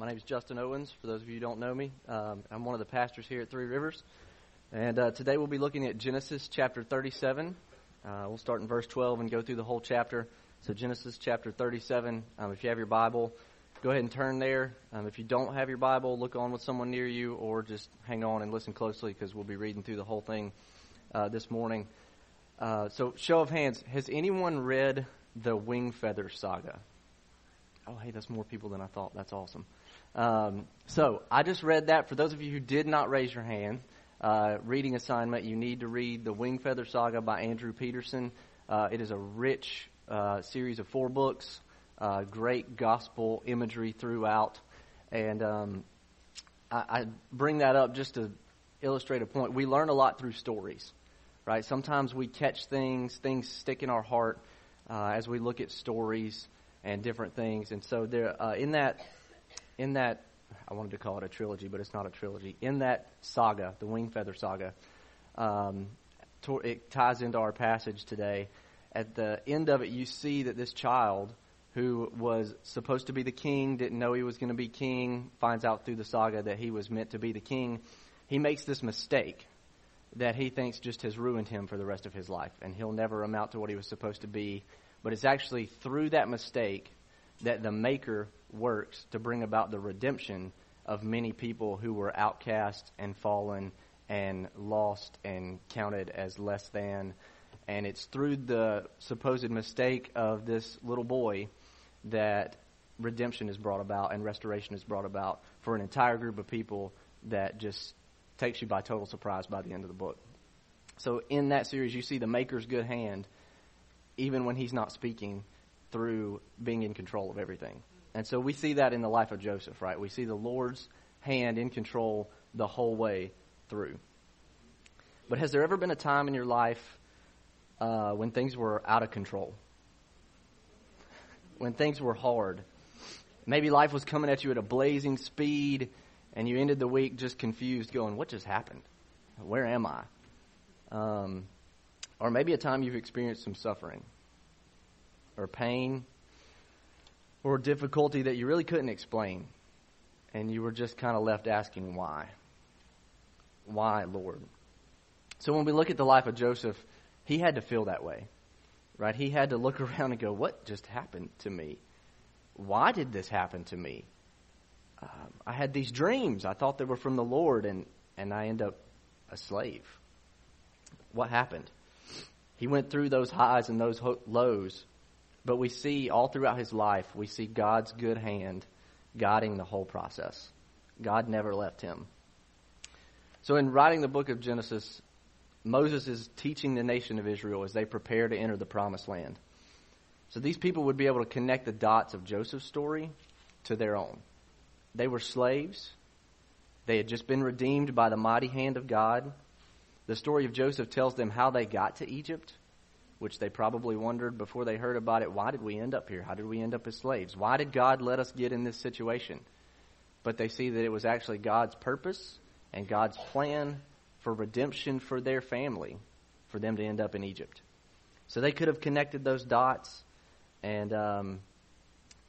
My name is Justin Owens. For those of you who don't know me, um, I'm one of the pastors here at Three Rivers. And uh, today we'll be looking at Genesis chapter 37. Uh, we'll start in verse 12 and go through the whole chapter. So, Genesis chapter 37. Um, if you have your Bible, go ahead and turn there. Um, if you don't have your Bible, look on with someone near you or just hang on and listen closely because we'll be reading through the whole thing uh, this morning. Uh, so, show of hands, has anyone read the Wingfeather Saga? Oh, hey, that's more people than I thought. That's awesome. Um, so I just read that. For those of you who did not raise your hand, uh, reading assignment, you need to read the Wingfeather Saga by Andrew Peterson. Uh, it is a rich uh, series of four books, uh, great gospel imagery throughout, and um, I, I bring that up just to illustrate a point. We learn a lot through stories, right? Sometimes we catch things, things stick in our heart uh, as we look at stories and different things, and so there uh, in that in that, I wanted to call it a trilogy, but it's not a trilogy. In that saga, the Wingfeather Saga, um, it ties into our passage today. At the end of it, you see that this child who was supposed to be the king, didn't know he was going to be king, finds out through the saga that he was meant to be the king. He makes this mistake that he thinks just has ruined him for the rest of his life, and he'll never amount to what he was supposed to be. But it's actually through that mistake that the Maker works to bring about the redemption of many people who were outcast and fallen and lost and counted as less than. And it's through the supposed mistake of this little boy that redemption is brought about and restoration is brought about for an entire group of people that just takes you by total surprise by the end of the book. So in that series, you see the Maker's good hand, even when he's not speaking, through being in control of everything. And so we see that in the life of Joseph, right? We see the Lord's hand in control the whole way through. But has there ever been a time in your life uh, when things were out of control? When things were hard? Maybe life was coming at you at a blazing speed, and you ended the week just confused, going, What just happened? Where am I? Um, or maybe a time you've experienced some suffering or pain or difficulty that you really couldn't explain. And you were just kind of left asking why. Why, Lord? So when we look at the life of Joseph, he had to feel that way, right? He had to look around and go, What just happened to me? Why did this happen to me? Um, I had these dreams. I thought they were from the Lord, and, and I end up a slave. What happened? He went through those highs and those lows but we see all throughout his life, we see God's good hand guiding the whole process. God never left him. So, in writing the book of Genesis, Moses is teaching the nation of Israel as they prepare to enter the promised land. So, these people would be able to connect the dots of Joseph's story to their own. They were slaves, they had just been redeemed by the mighty hand of God. The story of Joseph tells them how they got to Egypt which they probably wondered before they heard about it why did we end up here? How did we end up as slaves? Why did God let us get in this situation? But they see that it was actually God's purpose and God's plan for redemption for their family for them to end up in Egypt. So they could have connected those dots and um,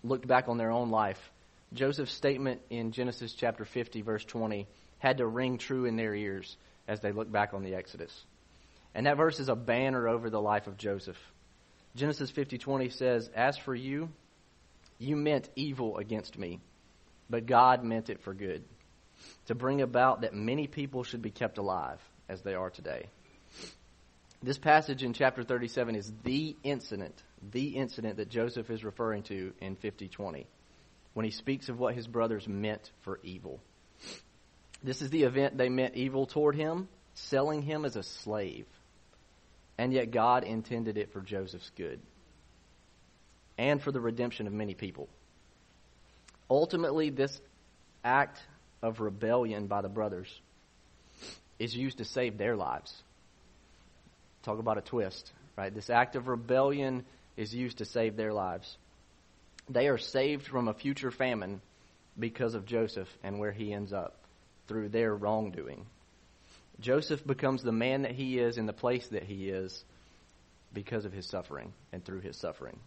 looked back on their own life. Joseph's statement in Genesis chapter 50, verse 20, had to ring true in their ears as they looked back on the Exodus. And that verse is a banner over the life of Joseph. Genesis 50:20 says, "As for you, you meant evil against me, but God meant it for good, to bring about that many people should be kept alive as they are today." This passage in chapter 37 is the incident, the incident that Joseph is referring to in 50:20 when he speaks of what his brothers meant for evil. This is the event they meant evil toward him, selling him as a slave and yet God intended it for Joseph's good and for the redemption of many people. Ultimately, this act of rebellion by the brothers is used to save their lives. Talk about a twist, right? This act of rebellion is used to save their lives. They are saved from a future famine because of Joseph and where he ends up through their wrongdoing. Joseph becomes the man that he is in the place that he is because of his suffering and through his suffering.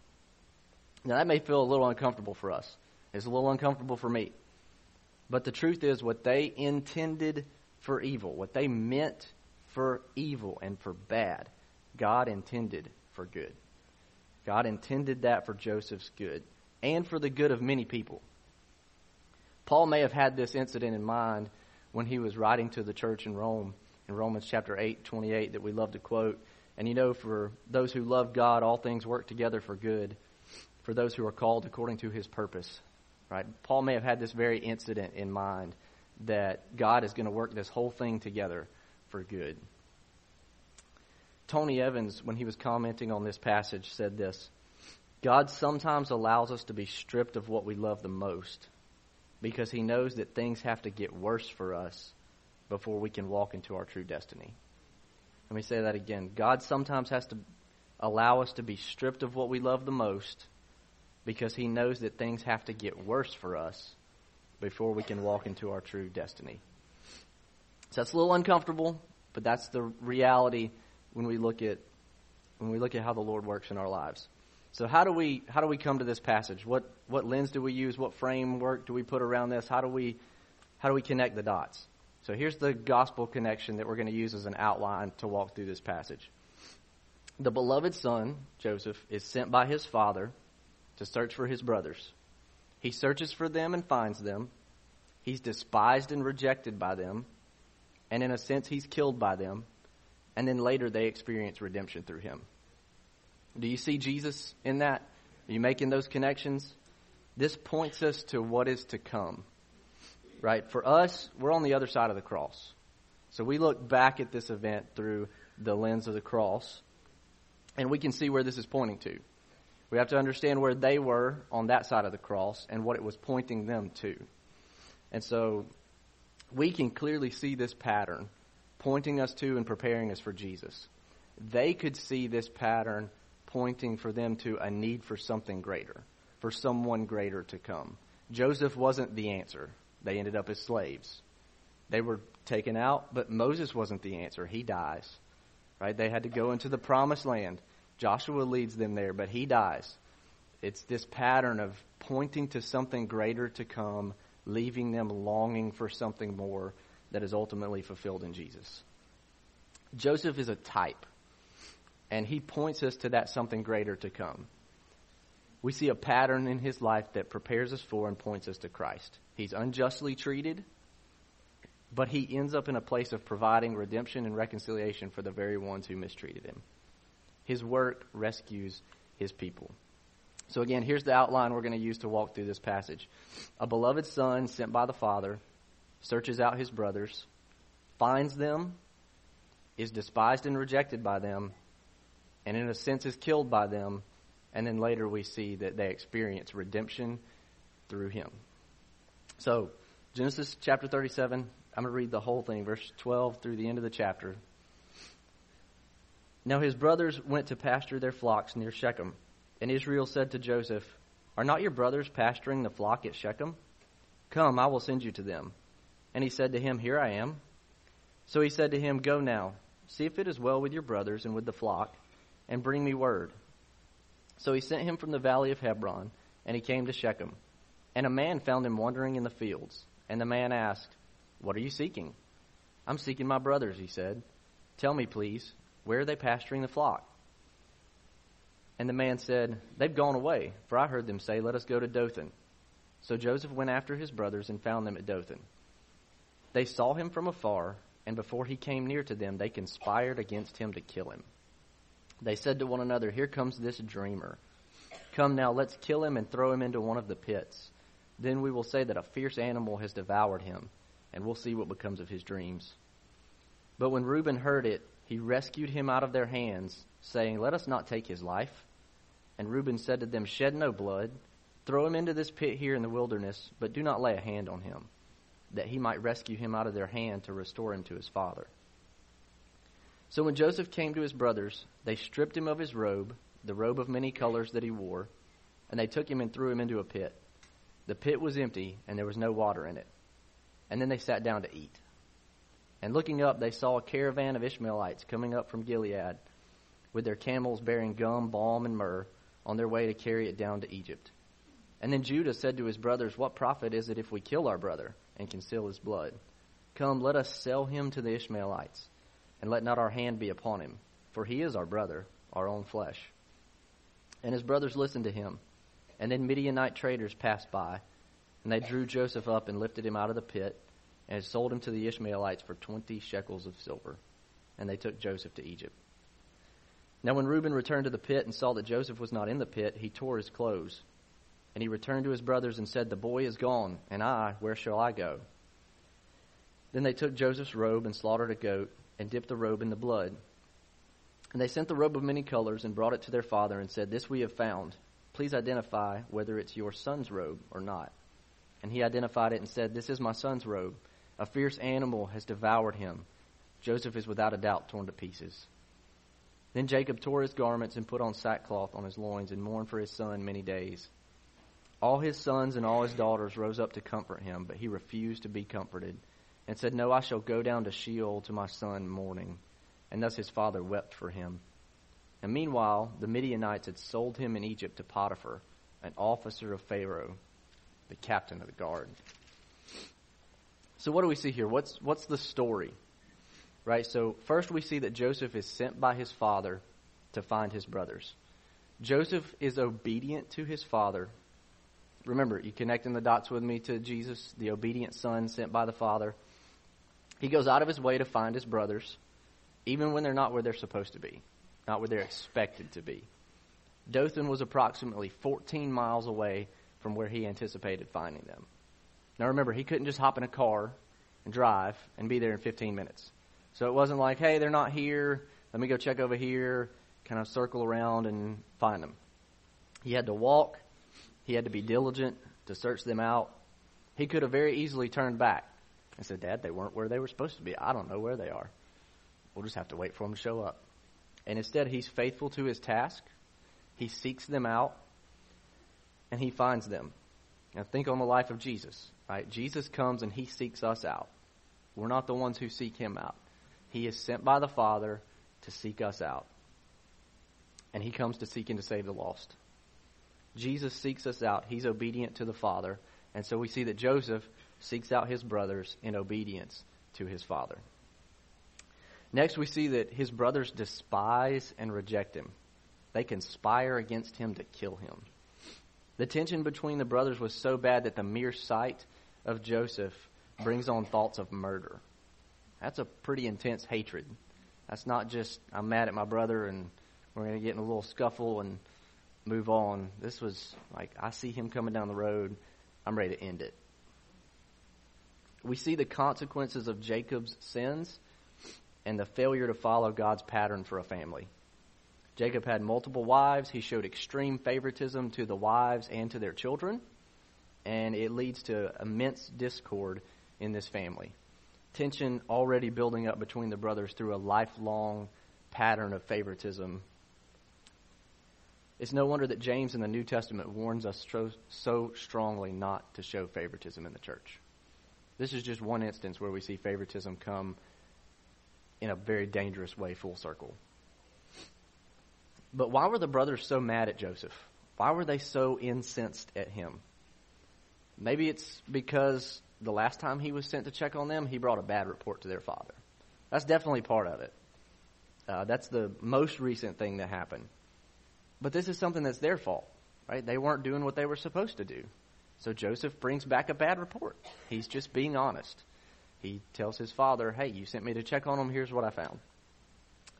Now, that may feel a little uncomfortable for us. It's a little uncomfortable for me. But the truth is, what they intended for evil, what they meant for evil and for bad, God intended for good. God intended that for Joseph's good and for the good of many people. Paul may have had this incident in mind when he was writing to the church in Rome in Romans chapter 8, 28 that we love to quote. And you know, for those who love God, all things work together for good for those who are called according to his purpose. Right? Paul may have had this very incident in mind that God is going to work this whole thing together for good. Tony Evans, when he was commenting on this passage, said this God sometimes allows us to be stripped of what we love the most because he knows that things have to get worse for us before we can walk into our true destiny. Let me say that again. God sometimes has to allow us to be stripped of what we love the most because he knows that things have to get worse for us before we can walk into our true destiny. So that's a little uncomfortable, but that's the reality when we look at when we look at how the Lord works in our lives. So how do we how do we come to this passage? What what lens do we use? What framework do we put around this? How do we how do we connect the dots? So here's the gospel connection that we're going to use as an outline to walk through this passage. The beloved son, Joseph, is sent by his father to search for his brothers. He searches for them and finds them. He's despised and rejected by them. And in a sense, he's killed by them. And then later, they experience redemption through him. Do you see Jesus in that? Are you making those connections? This points us to what is to come. Right? For us, we're on the other side of the cross. So we look back at this event through the lens of the cross, and we can see where this is pointing to. We have to understand where they were on that side of the cross and what it was pointing them to. And so we can clearly see this pattern pointing us to and preparing us for Jesus. They could see this pattern pointing for them to a need for something greater, for someone greater to come. Joseph wasn't the answer. They ended up as slaves. They were taken out, but Moses wasn't the answer. He dies. Right? They had to go into the promised land. Joshua leads them there, but he dies. It's this pattern of pointing to something greater to come, leaving them longing for something more that is ultimately fulfilled in Jesus. Joseph is a type, and he points us to that something greater to come. We see a pattern in his life that prepares us for and points us to Christ. He's unjustly treated, but he ends up in a place of providing redemption and reconciliation for the very ones who mistreated him. His work rescues his people. So again, here's the outline we're going to use to walk through this passage. A beloved son sent by the father searches out his brothers, finds them, is despised and rejected by them, and in a sense is killed by them, and then later we see that they experience redemption through him. So, Genesis chapter 37, I'm going to read the whole thing, verse 12 through the end of the chapter. Now his brothers went to pasture their flocks near Shechem. And Israel said to Joseph, Are not your brothers pasturing the flock at Shechem? Come, I will send you to them. And he said to him, Here I am. So he said to him, Go now, see if it is well with your brothers and with the flock, and bring me word. So he sent him from the valley of Hebron, and he came to Shechem. And a man found him wandering in the fields. And the man asked, What are you seeking? I'm seeking my brothers, he said. Tell me, please, where are they pasturing the flock? And the man said, They've gone away, for I heard them say, Let us go to Dothan. So Joseph went after his brothers and found them at Dothan. They saw him from afar, and before he came near to them, they conspired against him to kill him. They said to one another, Here comes this dreamer. Come now, let's kill him and throw him into one of the pits. Then we will say that a fierce animal has devoured him, and we'll see what becomes of his dreams. But when Reuben heard it, he rescued him out of their hands, saying, Let us not take his life. And Reuben said to them, Shed no blood. Throw him into this pit here in the wilderness, but do not lay a hand on him, that he might rescue him out of their hand to restore him to his father. So when Joseph came to his brothers, they stripped him of his robe, the robe of many colors that he wore, and they took him and threw him into a pit. The pit was empty, and there was no water in it. And then they sat down to eat. And looking up, they saw a caravan of Ishmaelites coming up from Gilead with their camels bearing gum, balm, and myrrh on their way to carry it down to Egypt. And then Judah said to his brothers, What profit is it if we kill our brother and conceal his blood? Come, let us sell him to the Ishmaelites, and let not our hand be upon him, for he is our brother, our own flesh. And his brothers listened to him. And then Midianite traders passed by, and they drew Joseph up and lifted him out of the pit, and sold him to the Ishmaelites for twenty shekels of silver. And they took Joseph to Egypt. Now when Reuben returned to the pit and saw that Joseph was not in the pit, he tore his clothes. And he returned to his brothers and said, The boy is gone, and I, where shall I go? Then they took Joseph's robe and slaughtered a goat, and dipped the robe in the blood. And they sent the robe of many colors and brought it to their father and said, This we have found. Please identify whether it's your son's robe or not. And he identified it and said, This is my son's robe. A fierce animal has devoured him. Joseph is without a doubt torn to pieces. Then Jacob tore his garments and put on sackcloth on his loins and mourned for his son many days. All his sons and all his daughters rose up to comfort him, but he refused to be comforted, and said, No, I shall go down to Sheol to my son mourning. And thus his father wept for him. And meanwhile, the Midianites had sold him in Egypt to Potiphar, an officer of Pharaoh, the captain of the guard. So what do we see here? What's what's the story? Right? So first we see that Joseph is sent by his father to find his brothers. Joseph is obedient to his father remember, you connecting the dots with me to Jesus, the obedient son sent by the Father. He goes out of his way to find his brothers, even when they're not where they're supposed to be, not where they're expected to be. Dothan was approximately 14 miles away from where he anticipated finding them. Now remember, he couldn't just hop in a car and drive and be there in 15 minutes. So it wasn't like, hey, they're not here. Let me go check over here, kind of circle around and find them. He had to walk he had to be diligent to search them out. He could have very easily turned back and said, Dad, they weren't where they were supposed to be. I don't know where they are. We'll just have to wait for them to show up. And instead, he's faithful to his task. He seeks them out and he finds them. Now, think on the life of Jesus, right? Jesus comes and he seeks us out. We're not the ones who seek him out. He is sent by the Father to seek us out. And he comes to seek and to save the lost. Jesus seeks us out. He's obedient to the Father. And so we see that Joseph seeks out his brothers in obedience to his father. Next, we see that his brothers despise and reject him. They conspire against him to kill him. The tension between the brothers was so bad that the mere sight of Joseph brings on thoughts of murder. That's a pretty intense hatred. That's not just, I'm mad at my brother and we're going to get in a little scuffle and move on. This was like, I see him coming down the road. I'm ready to end it. We see the consequences of Jacob's sins and the failure to follow God's pattern for a family. Jacob had multiple wives. He showed extreme favoritism to the wives and to their children, and it leads to immense discord in this family. Tension already building up between the brothers through a lifelong pattern of favoritism it's no wonder that James in the New Testament warns us so, so strongly not to show favoritism in the church. This is just one instance where we see favoritism come in a very dangerous way full circle. But why were the brothers so mad at Joseph? Why were they so incensed at him? Maybe it's because the last time he was sent to check on them, he brought a bad report to their father. That's definitely part of it. Uh, that's the most recent thing that happened. But this is something that's their fault, right? They weren't doing what they were supposed to do. So Joseph brings back a bad report. He's just being honest. He tells his father, hey, you sent me to check on them. Here's what I found.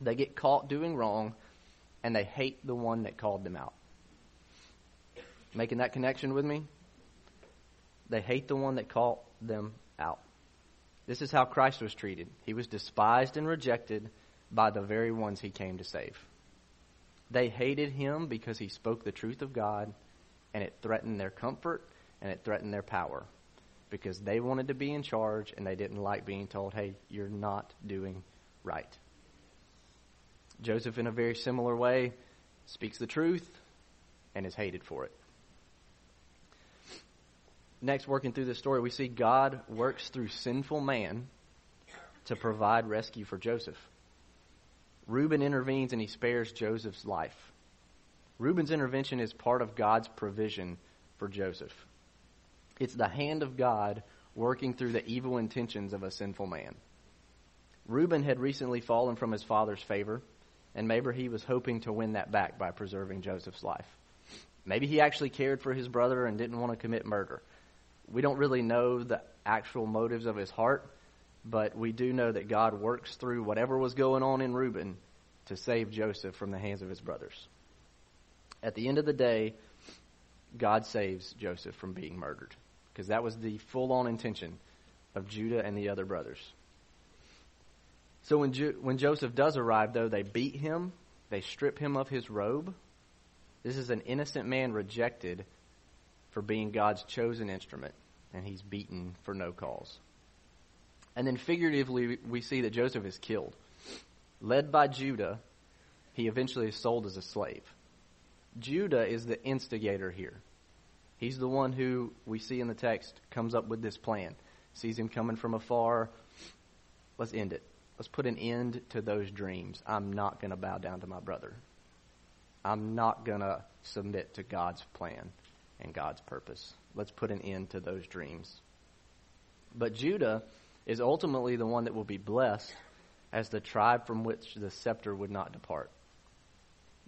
They get caught doing wrong, and they hate the one that called them out. Making that connection with me? They hate the one that called them out. This is how Christ was treated. He was despised and rejected by the very ones he came to save. They hated him because he spoke the truth of God, and it threatened their comfort and it threatened their power because they wanted to be in charge and they didn't like being told, hey, you're not doing right. Joseph, in a very similar way, speaks the truth and is hated for it. Next, working through this story, we see God works through sinful man to provide rescue for Joseph. Reuben intervenes and he spares Joseph's life. Reuben's intervention is part of God's provision for Joseph. It's the hand of God working through the evil intentions of a sinful man. Reuben had recently fallen from his father's favor, and maybe he was hoping to win that back by preserving Joseph's life. Maybe he actually cared for his brother and didn't want to commit murder. We don't really know the actual motives of his heart, but we do know that God works through whatever was going on in Reuben to save Joseph from the hands of his brothers. At the end of the day, God saves Joseph from being murdered because that was the full on intention of Judah and the other brothers. So when, jo- when Joseph does arrive, though, they beat him, they strip him of his robe. This is an innocent man rejected for being God's chosen instrument, and he's beaten for no cause. And then figuratively, we see that Joseph is killed. Led by Judah, he eventually is sold as a slave. Judah is the instigator here. He's the one who we see in the text comes up with this plan. Sees him coming from afar. Let's end it. Let's put an end to those dreams. I'm not going to bow down to my brother. I'm not going to submit to God's plan and God's purpose. Let's put an end to those dreams. But Judah is ultimately the one that will be blessed as the tribe from which the scepter would not depart.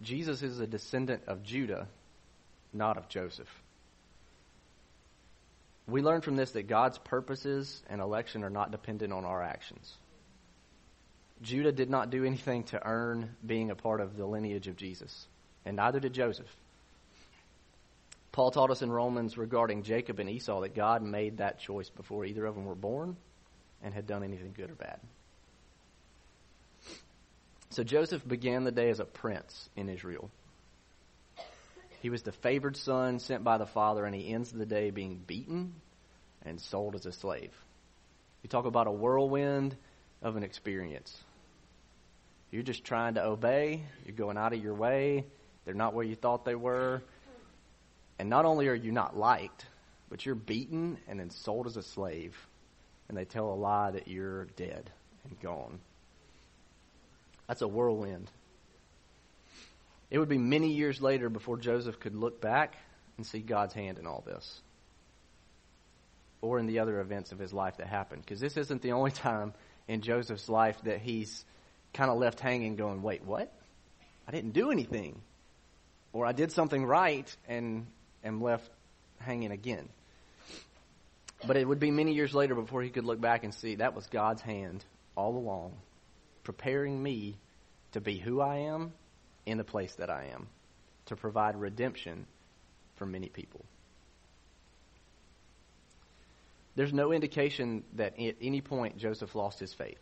Jesus is a descendant of Judah, not of Joseph. We learn from this that God's purposes and election are not dependent on our actions. Judah did not do anything to earn being a part of the lineage of Jesus, and neither did Joseph. Paul taught us in Romans regarding Jacob and Esau that God made that choice before either of them were born and had done anything good or bad. So Joseph began the day as a prince in Israel. He was the favored son sent by the father, and he ends the day being beaten and sold as a slave. You talk about a whirlwind of an experience. You're just trying to obey, you're going out of your way, they're not where you thought they were. And not only are you not liked, but you're beaten and then sold as a slave and they tell a lie that you're dead and gone. That's a whirlwind. It would be many years later before Joseph could look back and see God's hand in all this. Or in the other events of his life that happened. Because this isn't the only time in Joseph's life that he's kind of left hanging going, wait, what? I didn't do anything. Or I did something right and am left hanging again. But it would be many years later before he could look back and see that was God's hand all along, preparing me to be who I am in the place that I am, to provide redemption for many people. There's no indication that at any point Joseph lost his faith.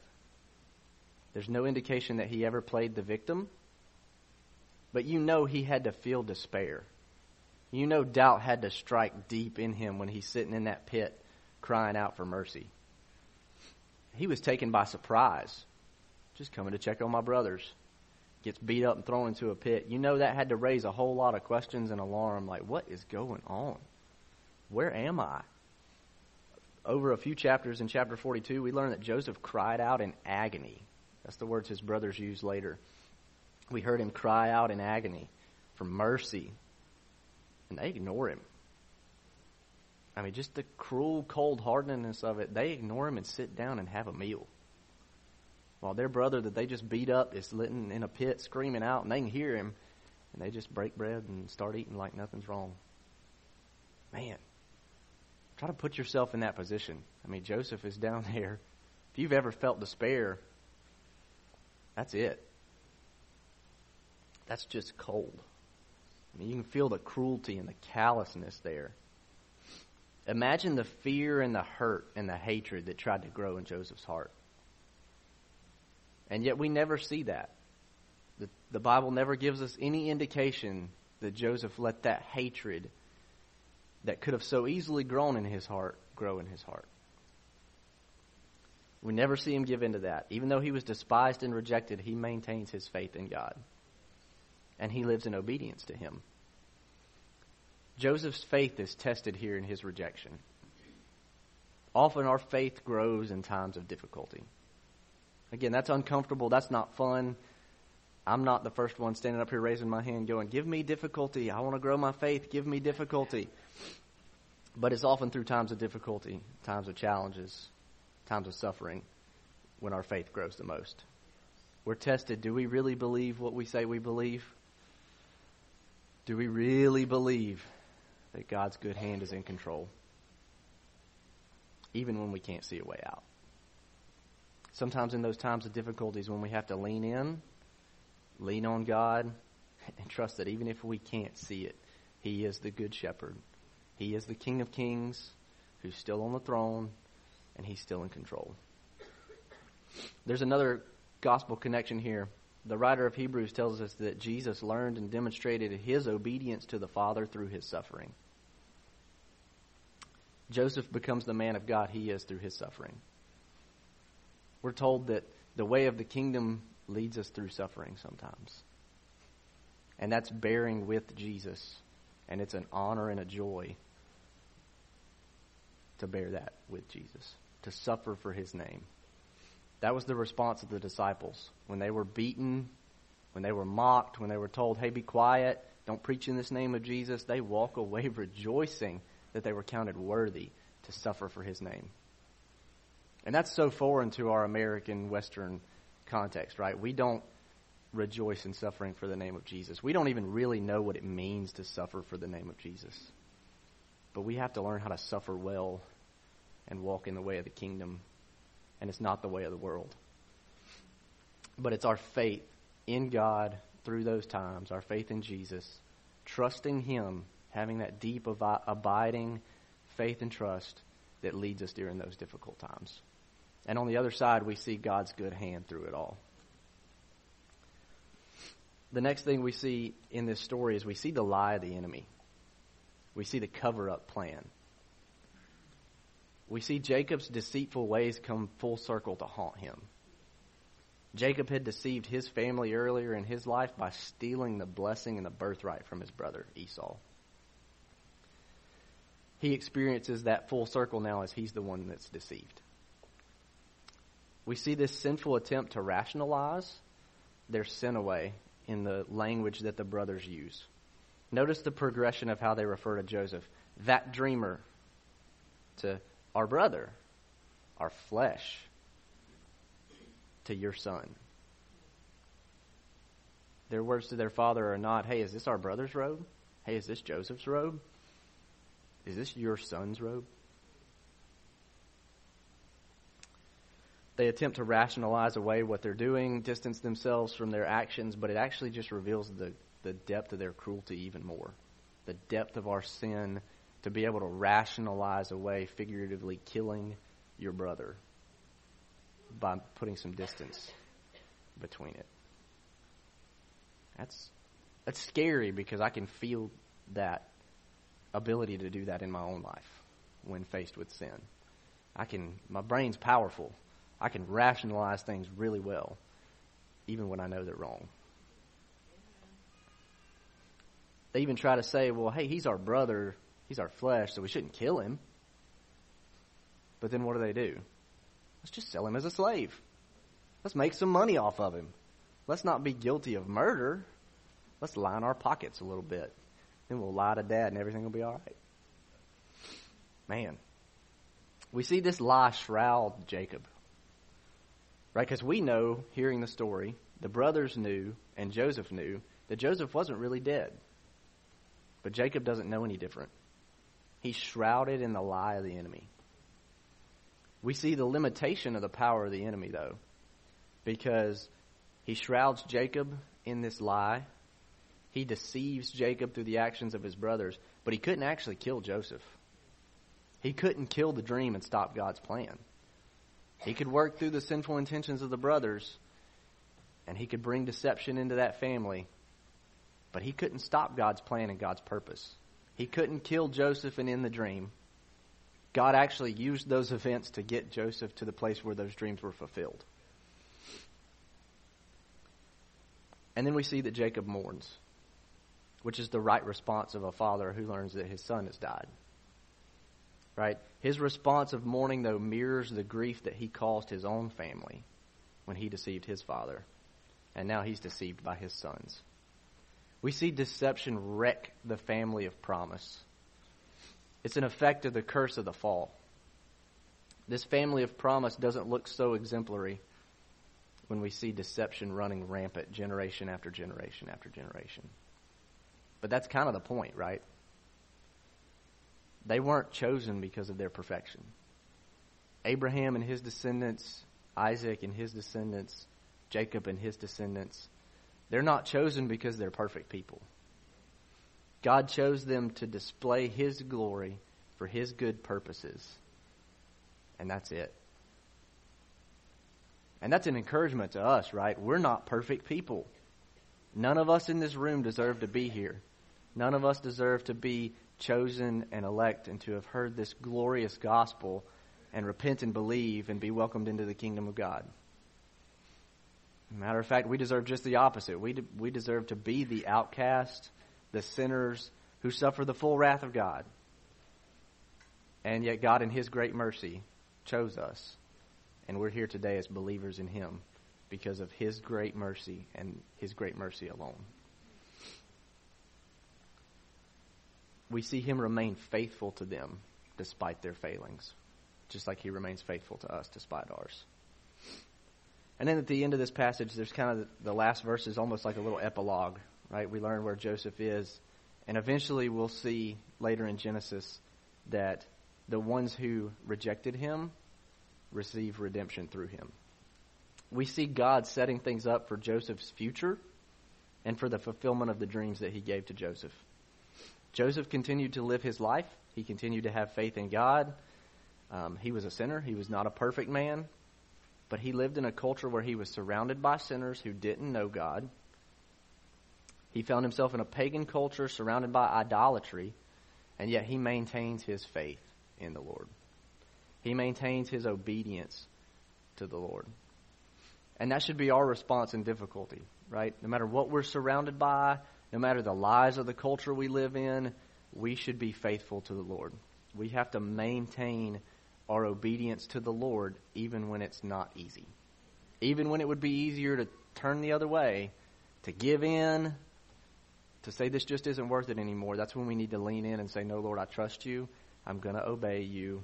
There's no indication that he ever played the victim. But you know he had to feel despair. You know doubt had to strike deep in him when he's sitting in that pit crying out for mercy. He was taken by surprise, just coming to check on my brothers. Gets beat up and thrown into a pit. You know that had to raise a whole lot of questions and alarm like, what is going on? Where am I? Over a few chapters in chapter 42, we learn that Joseph cried out in agony. That's the words his brothers used later. We heard him cry out in agony for mercy, and they ignore him. I mean, just the cruel cold hardness of it. They ignore him and sit down and have a meal. While their brother that they just beat up is sitting in a pit screaming out, and they can hear him, and they just break bread and start eating like nothing's wrong. Man, try to put yourself in that position. I mean, Joseph is down there. If you've ever felt despair, that's it. That's just cold. I mean, you can feel the cruelty and the callousness there. Imagine the fear and the hurt and the hatred that tried to grow in Joseph's heart. And yet we never see that. The, the Bible never gives us any indication that Joseph let that hatred that could have so easily grown in his heart grow in his heart. We never see him give in to that. Even though he was despised and rejected, he maintains his faith in God. And he lives in obedience to him. Joseph's faith is tested here in his rejection. Often our faith grows in times of difficulty. Again, that's uncomfortable. That's not fun. I'm not the first one standing up here raising my hand going, Give me difficulty. I want to grow my faith. Give me difficulty. But it's often through times of difficulty, times of challenges, times of suffering, when our faith grows the most. We're tested. Do we really believe what we say we believe? Do we really believe that God's good hand is in control? Even when we can't see a way out. Sometimes in those times of difficulties when we have to lean in, lean on God, and trust that even if we can't see it, He is the good shepherd. He is the King of kings who's still on the throne, and He's still in control. There's another gospel connection here. The writer of Hebrews tells us that Jesus learned and demonstrated his obedience to the Father through his suffering. Joseph becomes the man of God he is through his suffering. We're told that the way of the kingdom leads us through suffering sometimes. And that's bearing with Jesus. And it's an honor and a joy to bear that with Jesus, to suffer for his name. That was the response of the disciples. When they were beaten, when they were mocked, when they were told, hey, be quiet, don't preach in this name of Jesus, they walk away rejoicing that they were counted worthy to suffer for his name. And that's so foreign to our American Western context, right? We don't rejoice in suffering for the name of Jesus. We don't even really know what it means to suffer for the name of Jesus. But we have to learn how to suffer well and walk in the way of the kingdom and it's not the way of the world. But it's our faith in God through those times, our faith in Jesus, trusting Him, having that deep, abiding faith and trust that leads us during those difficult times. And on the other side, we see God's good hand through it all. The next thing we see in this story is we see the lie of the enemy. We see the cover up plan we see Jacob's deceitful ways come full circle to haunt him. Jacob had deceived his family earlier in his life by stealing the blessing and the birthright from his brother Esau. He experiences that full circle now as he's the one that's deceived. We see this sinful attempt to rationalize their sin away in the language that the brothers use. Notice the progression of how they refer to Joseph. That dreamer to our brother, our flesh, to your son. Their words to their father are not, hey, is this our brother's robe? Hey, is this Joseph's robe? Is this your son's robe? They attempt to rationalize away what they're doing, distance themselves from their actions, but it actually just reveals the, the depth of their cruelty even more. The depth of our sin to be able to rationalize away figuratively killing your brother by putting some distance between it. That's that's scary because I can feel that ability to do that in my own life when faced with sin. I can my brain's powerful. I can rationalize things really well even when I know they're wrong. They even try to say, well, hey, he's our brother He's our flesh, so we shouldn't kill him. But then what do they do? Let's just sell him as a slave. Let's make some money off of him. Let's not be guilty of murder. Let's line our pockets a little bit. Then we'll lie to dad and everything will be all right. Man. We see this lie shroud Jacob. Right? Because we know, hearing the story, the brothers knew and Joseph knew that Joseph wasn't really dead. But Jacob doesn't know any different. He's shrouded in the lie of the enemy. We see the limitation of the power of the enemy, though, because he shrouds Jacob in this lie. He deceives Jacob through the actions of his brothers, but he couldn't actually kill Joseph. He couldn't kill the dream and stop God's plan. He could work through the sinful intentions of the brothers, and he could bring deception into that family, but he couldn't stop God's plan and God's purpose. He couldn't kill Joseph and in the dream. God actually used those events to get Joseph to the place where those dreams were fulfilled. And then we see that Jacob mourns, which is the right response of a father who learns that his son has died. Right? His response of mourning, though, mirrors the grief that he caused his own family when he deceived his father. And now he's deceived by his sons. We see deception wreck the family of promise. It's an effect of the curse of the fall. This family of promise doesn't look so exemplary when we see deception running rampant generation after generation after generation. But that's kind of the point, right? They weren't chosen because of their perfection. Abraham and his descendants, Isaac and his descendants, Jacob and his descendants, they're not chosen because they're perfect people. God chose them to display his glory for his good purposes. And that's it. And that's an encouragement to us, right? We're not perfect people. None of us in this room deserve to be here. None of us deserve to be chosen and elect and to have heard this glorious gospel and repent and believe and be welcomed into the kingdom of God. Matter of fact, we deserve just the opposite. We, de- we deserve to be the outcast, the sinners who suffer the full wrath of God. And yet, God, in His great mercy, chose us. And we're here today as believers in Him because of His great mercy and His great mercy alone. We see Him remain faithful to them despite their failings, just like He remains faithful to us despite ours. And then at the end of this passage, there's kind of the last verse is almost like a little epilogue, right? We learn where Joseph is. And eventually we'll see later in Genesis that the ones who rejected him receive redemption through him. We see God setting things up for Joseph's future and for the fulfillment of the dreams that he gave to Joseph. Joseph continued to live his life. He continued to have faith in God. Um, he was a sinner. He was not a perfect man. But he lived in a culture where he was surrounded by sinners who didn't know God. He found himself in a pagan culture surrounded by idolatry, and yet he maintains his faith in the Lord. He maintains his obedience to the Lord. And that should be our response in difficulty, right? No matter what we're surrounded by, no matter the lies of the culture we live in, we should be faithful to the Lord. We have to maintain our obedience to the Lord even when it's not easy. Even when it would be easier to turn the other way, to give in, to say this just isn't worth it anymore. That's when we need to lean in and say, No, Lord, I trust you. I'm going to obey you.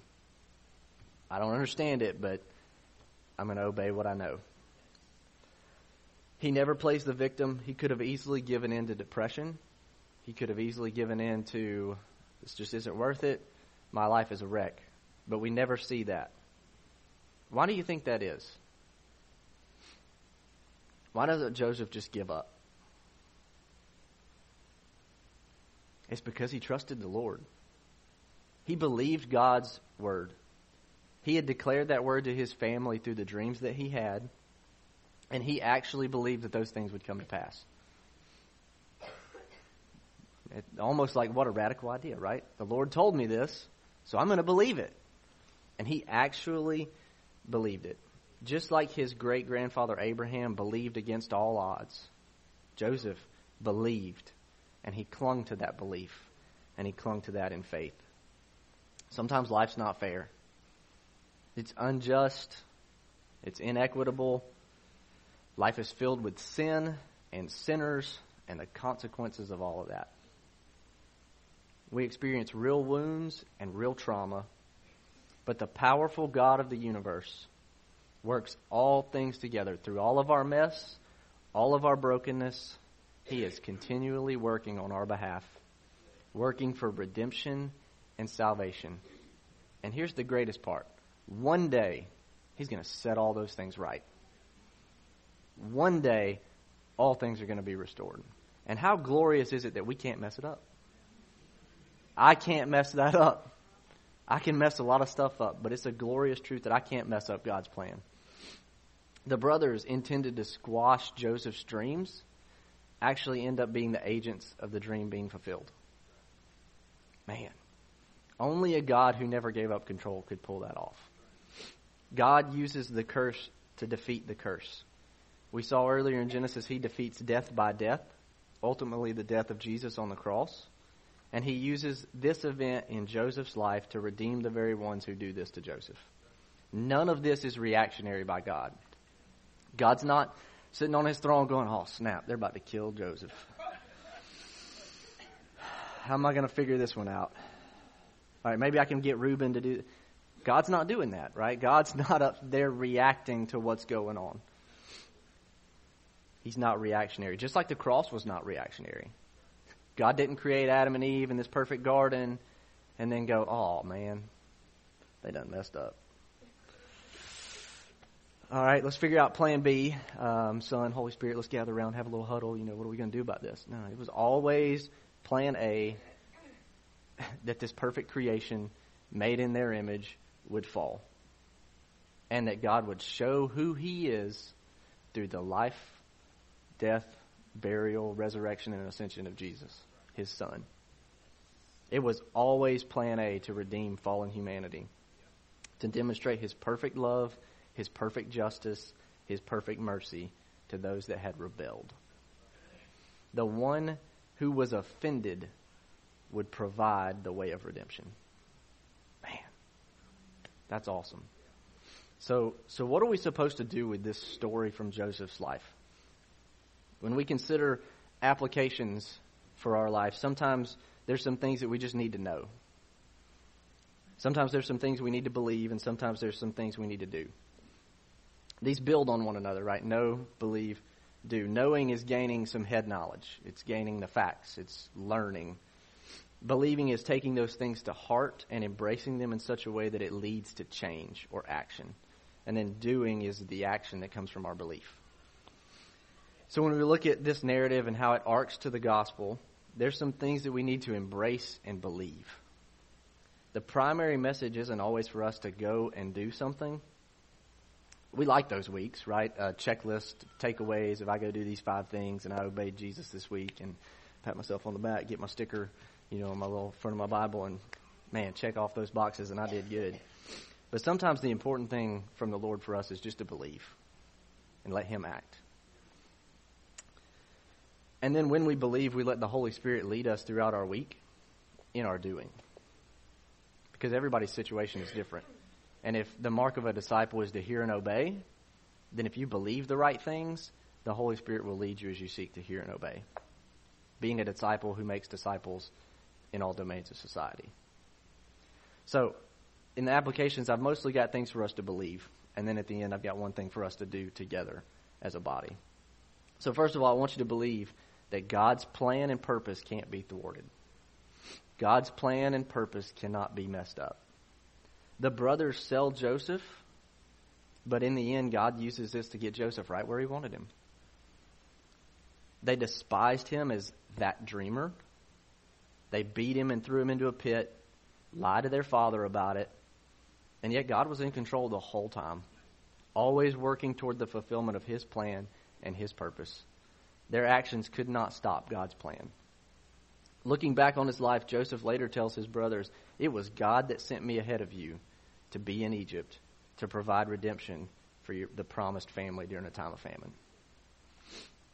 I don't understand it, but I'm going to obey what I know. He never plays the victim. He could have easily given in to depression. He could have easily given in to, this just isn't worth it. My life is a wreck. But we never see that. Why do you think that is? Why doesn't Joseph just give up? It's because he trusted the Lord. He believed God's word. He had declared that word to his family through the dreams that he had, and he actually believed that those things would come to pass. It, almost like what a radical idea, right? The Lord told me this, so I'm going to believe it. And he actually believed it. Just like his great grandfather Abraham believed against all odds, Joseph believed, and he clung to that belief, and he clung to that in faith. Sometimes life's not fair. It's unjust. It's inequitable. Life is filled with sin and sinners and the consequences of all of that. We experience real wounds and real trauma but the powerful God of the universe works all things together through all of our mess, all of our brokenness. He is continually working on our behalf, working for redemption and salvation. And here's the greatest part one day, He's going to set all those things right. One day, all things are going to be restored. And how glorious is it that we can't mess it up? I can't mess that up. I can mess a lot of stuff up, but it's a glorious truth that I can't mess up God's plan. The brothers intended to squash Joseph's dreams actually end up being the agents of the dream being fulfilled. Man, only a God who never gave up control could pull that off. God uses the curse to defeat the curse. We saw earlier in Genesis, he defeats death by death, ultimately, the death of Jesus on the cross. And he uses this event in Joseph's life to redeem the very ones who do this to Joseph. None of this is reactionary by God. God's not sitting on his throne going, oh, snap, they're about to kill Joseph. How am I going to figure this one out? All right, maybe I can get Reuben to do. God's not doing that, right? God's not up there reacting to what's going on. He's not reactionary, just like the cross was not reactionary. God didn't create Adam and Eve in this perfect garden and then go, oh man, they done messed up. All right, let's figure out plan B. Um, Son, Holy Spirit, let's gather around, have a little huddle. You know, what are we going to do about this? No, it was always plan A that this perfect creation made in their image would fall. And that God would show who He is through the life, death, burial, resurrection, and ascension of Jesus, His Son. It was always plan A to redeem fallen humanity, to demonstrate His perfect love his perfect justice, his perfect mercy to those that had rebelled. The one who was offended would provide the way of redemption. Man, that's awesome. So, so what are we supposed to do with this story from Joseph's life? When we consider applications for our life, sometimes there's some things that we just need to know. Sometimes there's some things we need to believe, and sometimes there's some things we need to do. These build on one another, right? Know, believe, do. Knowing is gaining some head knowledge. It's gaining the facts. It's learning. Believing is taking those things to heart and embracing them in such a way that it leads to change or action. And then doing is the action that comes from our belief. So when we look at this narrative and how it arcs to the gospel, there's some things that we need to embrace and believe. The primary message isn't always for us to go and do something we like those weeks, right? Checklist, takeaways. If I go do these five things and I obeyed Jesus this week and pat myself on the back, get my sticker, you know, on my little front of my Bible and man, check off those boxes and I did good. But sometimes the important thing from the Lord for us is just to believe and let Him act. And then when we believe, we let the Holy Spirit lead us throughout our week in our doing. Because everybody's situation is different. And if the mark of a disciple is to hear and obey, then if you believe the right things, the Holy Spirit will lead you as you seek to hear and obey. Being a disciple who makes disciples in all domains of society. So, in the applications, I've mostly got things for us to believe. And then at the end, I've got one thing for us to do together as a body. So, first of all, I want you to believe that God's plan and purpose can't be thwarted. God's plan and purpose cannot be messed up. The brothers sell Joseph, but in the end, God uses this to get Joseph right where he wanted him. They despised him as that dreamer. They beat him and threw him into a pit, lied to their father about it, and yet God was in control the whole time, always working toward the fulfillment of his plan and his purpose. Their actions could not stop God's plan. Looking back on his life, Joseph later tells his brothers, It was God that sent me ahead of you to be in Egypt to provide redemption for your, the promised family during a time of famine.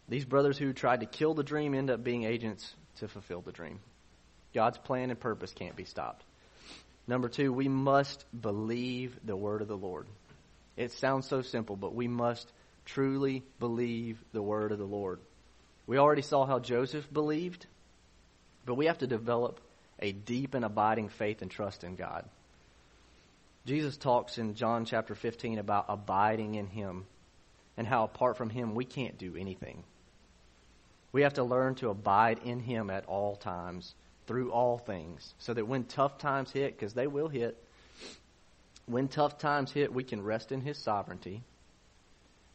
These brothers who tried to kill the dream end up being agents to fulfill the dream. God's plan and purpose can't be stopped. Number two, we must believe the word of the Lord. It sounds so simple, but we must truly believe the word of the Lord. We already saw how Joseph believed, but we have to develop a deep and abiding faith and trust in God. Jesus talks in John chapter 15 about abiding in Him and how apart from Him we can't do anything. We have to learn to abide in Him at all times, through all things, so that when tough times hit, because they will hit, when tough times hit, we can rest in His sovereignty.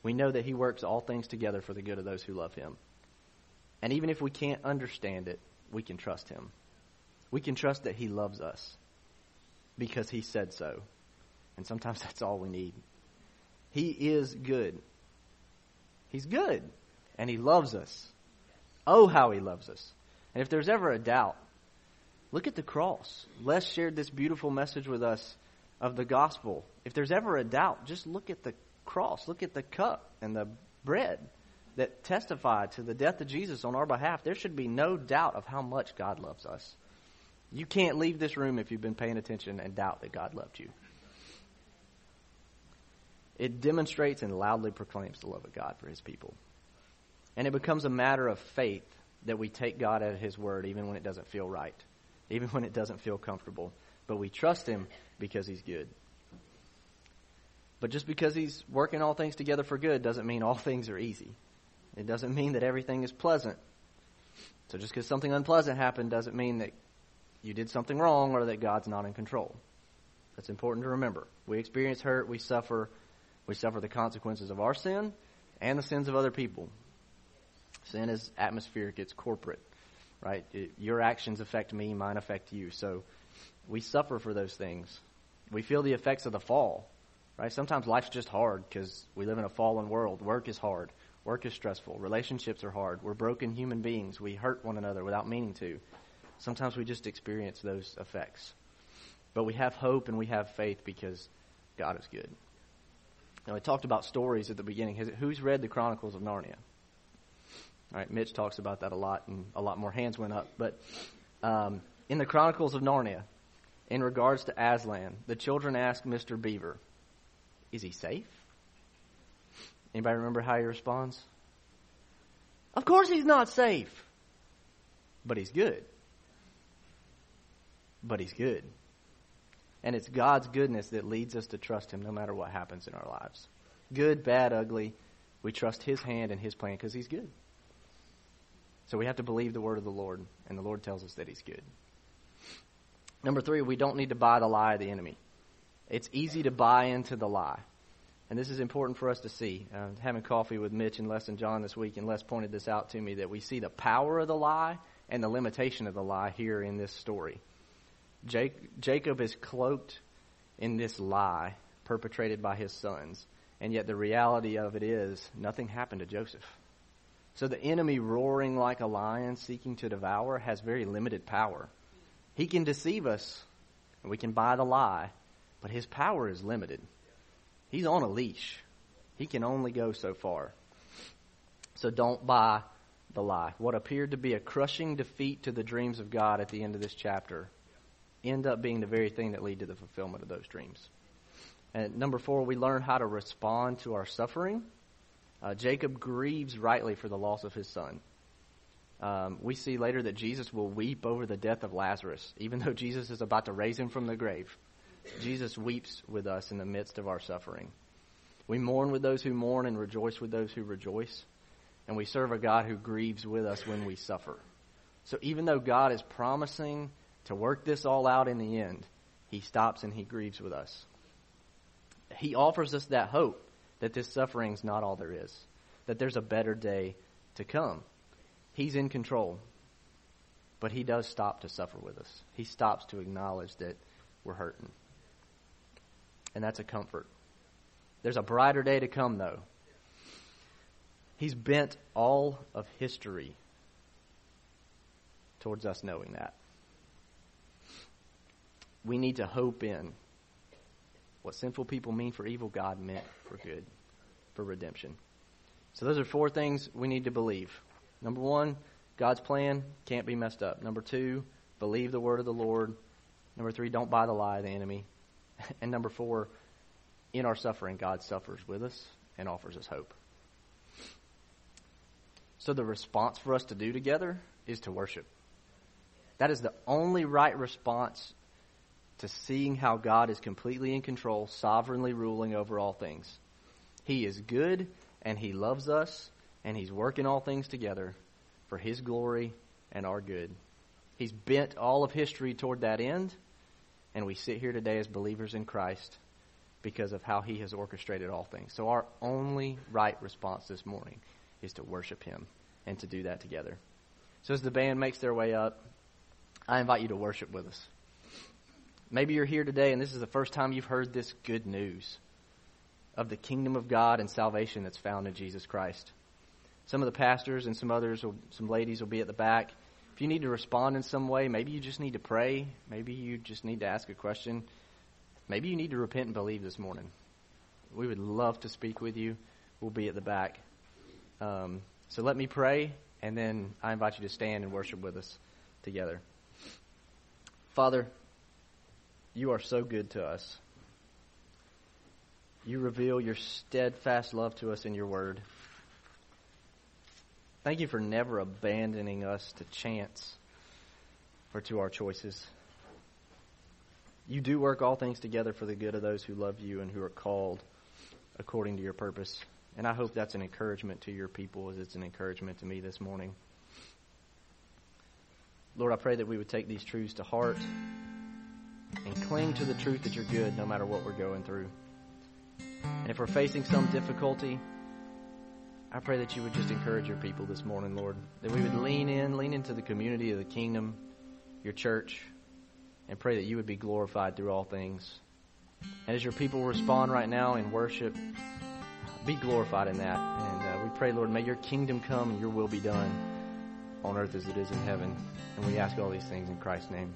We know that He works all things together for the good of those who love Him. And even if we can't understand it, we can trust Him. We can trust that He loves us because He said so. And sometimes that's all we need. He is good. He's good. And He loves us. Oh, how He loves us. And if there's ever a doubt, look at the cross. Les shared this beautiful message with us of the gospel. If there's ever a doubt, just look at the cross. Look at the cup and the bread that testify to the death of Jesus on our behalf. There should be no doubt of how much God loves us. You can't leave this room if you've been paying attention and doubt that God loved you. It demonstrates and loudly proclaims the love of God for his people. And it becomes a matter of faith that we take God at his word even when it doesn't feel right, even when it doesn't feel comfortable. but we trust him because he's good. But just because he's working all things together for good doesn't mean all things are easy. It doesn't mean that everything is pleasant. So just because something unpleasant happened doesn't mean that you did something wrong or that God's not in control. That's important to remember. We experience hurt, we suffer, we suffer the consequences of our sin and the sins of other people. Sin is atmospheric, it's corporate, right? It, your actions affect me, mine affect you. So we suffer for those things. We feel the effects of the fall, right? Sometimes life's just hard because we live in a fallen world. Work is hard. Work is stressful. Relationships are hard. We're broken human beings. We hurt one another without meaning to. Sometimes we just experience those effects. But we have hope and we have faith because God is good. Now, we talked about stories at the beginning. Who's read the Chronicles of Narnia? All right, Mitch talks about that a lot, and a lot more hands went up. But um, in the Chronicles of Narnia, in regards to Aslan, the children ask Mr. Beaver, "Is he safe?" Anybody remember how he responds? Of course he's not safe, but he's good. But he's good. And it's God's goodness that leads us to trust Him no matter what happens in our lives. Good, bad, ugly, we trust His hand and His plan because He's good. So we have to believe the word of the Lord, and the Lord tells us that He's good. Number three, we don't need to buy the lie of the enemy. It's easy to buy into the lie. And this is important for us to see. Uh, having coffee with Mitch and Les and John this week, and Les pointed this out to me that we see the power of the lie and the limitation of the lie here in this story. Jacob is cloaked in this lie perpetrated by his sons. And yet the reality of it is nothing happened to Joseph. So the enemy roaring like a lion seeking to devour has very limited power. He can deceive us and we can buy the lie, but his power is limited. He's on a leash. He can only go so far. So don't buy the lie. What appeared to be a crushing defeat to the dreams of God at the end of this chapter end up being the very thing that lead to the fulfillment of those dreams. And number four, we learn how to respond to our suffering. Uh, Jacob grieves rightly for the loss of his son. Um, we see later that Jesus will weep over the death of Lazarus, even though Jesus is about to raise him from the grave. Jesus weeps with us in the midst of our suffering. We mourn with those who mourn and rejoice with those who rejoice. And we serve a God who grieves with us when we suffer. So even though God is promising to work this all out in the end, he stops and he grieves with us. He offers us that hope that this suffering is not all there is, that there's a better day to come. He's in control, but he does stop to suffer with us. He stops to acknowledge that we're hurting. And that's a comfort. There's a brighter day to come, though. He's bent all of history towards us knowing that we need to hope in what sinful people mean for evil, God meant for good, for redemption. So those are four things we need to believe. Number one, God's plan can't be messed up. Number two, believe the word of the Lord. Number three, don't buy the lie of the enemy. And number four, in our suffering, God suffers with us and offers us hope. So the response for us to do together is to worship. That is the only right response to seeing how God is completely in control, sovereignly ruling over all things. He is good and He loves us and He's working all things together for His glory and our good. He's bent all of history toward that end, and we sit here today as believers in Christ because of how He has orchestrated all things. So, our only right response this morning is to worship Him and to do that together. So, as the band makes their way up, I invite you to worship with us. Maybe you're here today and this is the first time you've heard this good news of the kingdom of God and salvation that's found in Jesus Christ. Some of the pastors and some others, some ladies will be at the back. If you need to respond in some way, maybe you just need to pray. Maybe you just need to ask a question. Maybe you need to repent and believe this morning. We would love to speak with you. We'll be at the back. Um, so let me pray, and then I invite you to stand and worship with us together. Father, you are so good to us. You reveal your steadfast love to us in your word. Thank you for never abandoning us to chance or to our choices. you do work all things together for the good of those who love you and who are called according to your purpose. And I hope that's an encouragement to your people as it's an encouragement to me this morning. Lord, I pray that we would take these truths to heart and cling to the truth that you're good no matter what we're going through. And if we're facing some difficulty, I pray that you would just encourage your people this morning, Lord. That we would lean in, lean into the community of the kingdom, your church, and pray that you would be glorified through all things. And as your people respond right now in worship, be glorified in that. And uh, we pray, Lord, may your kingdom come and your will be done on earth as it is in heaven. And we ask all these things in Christ's name.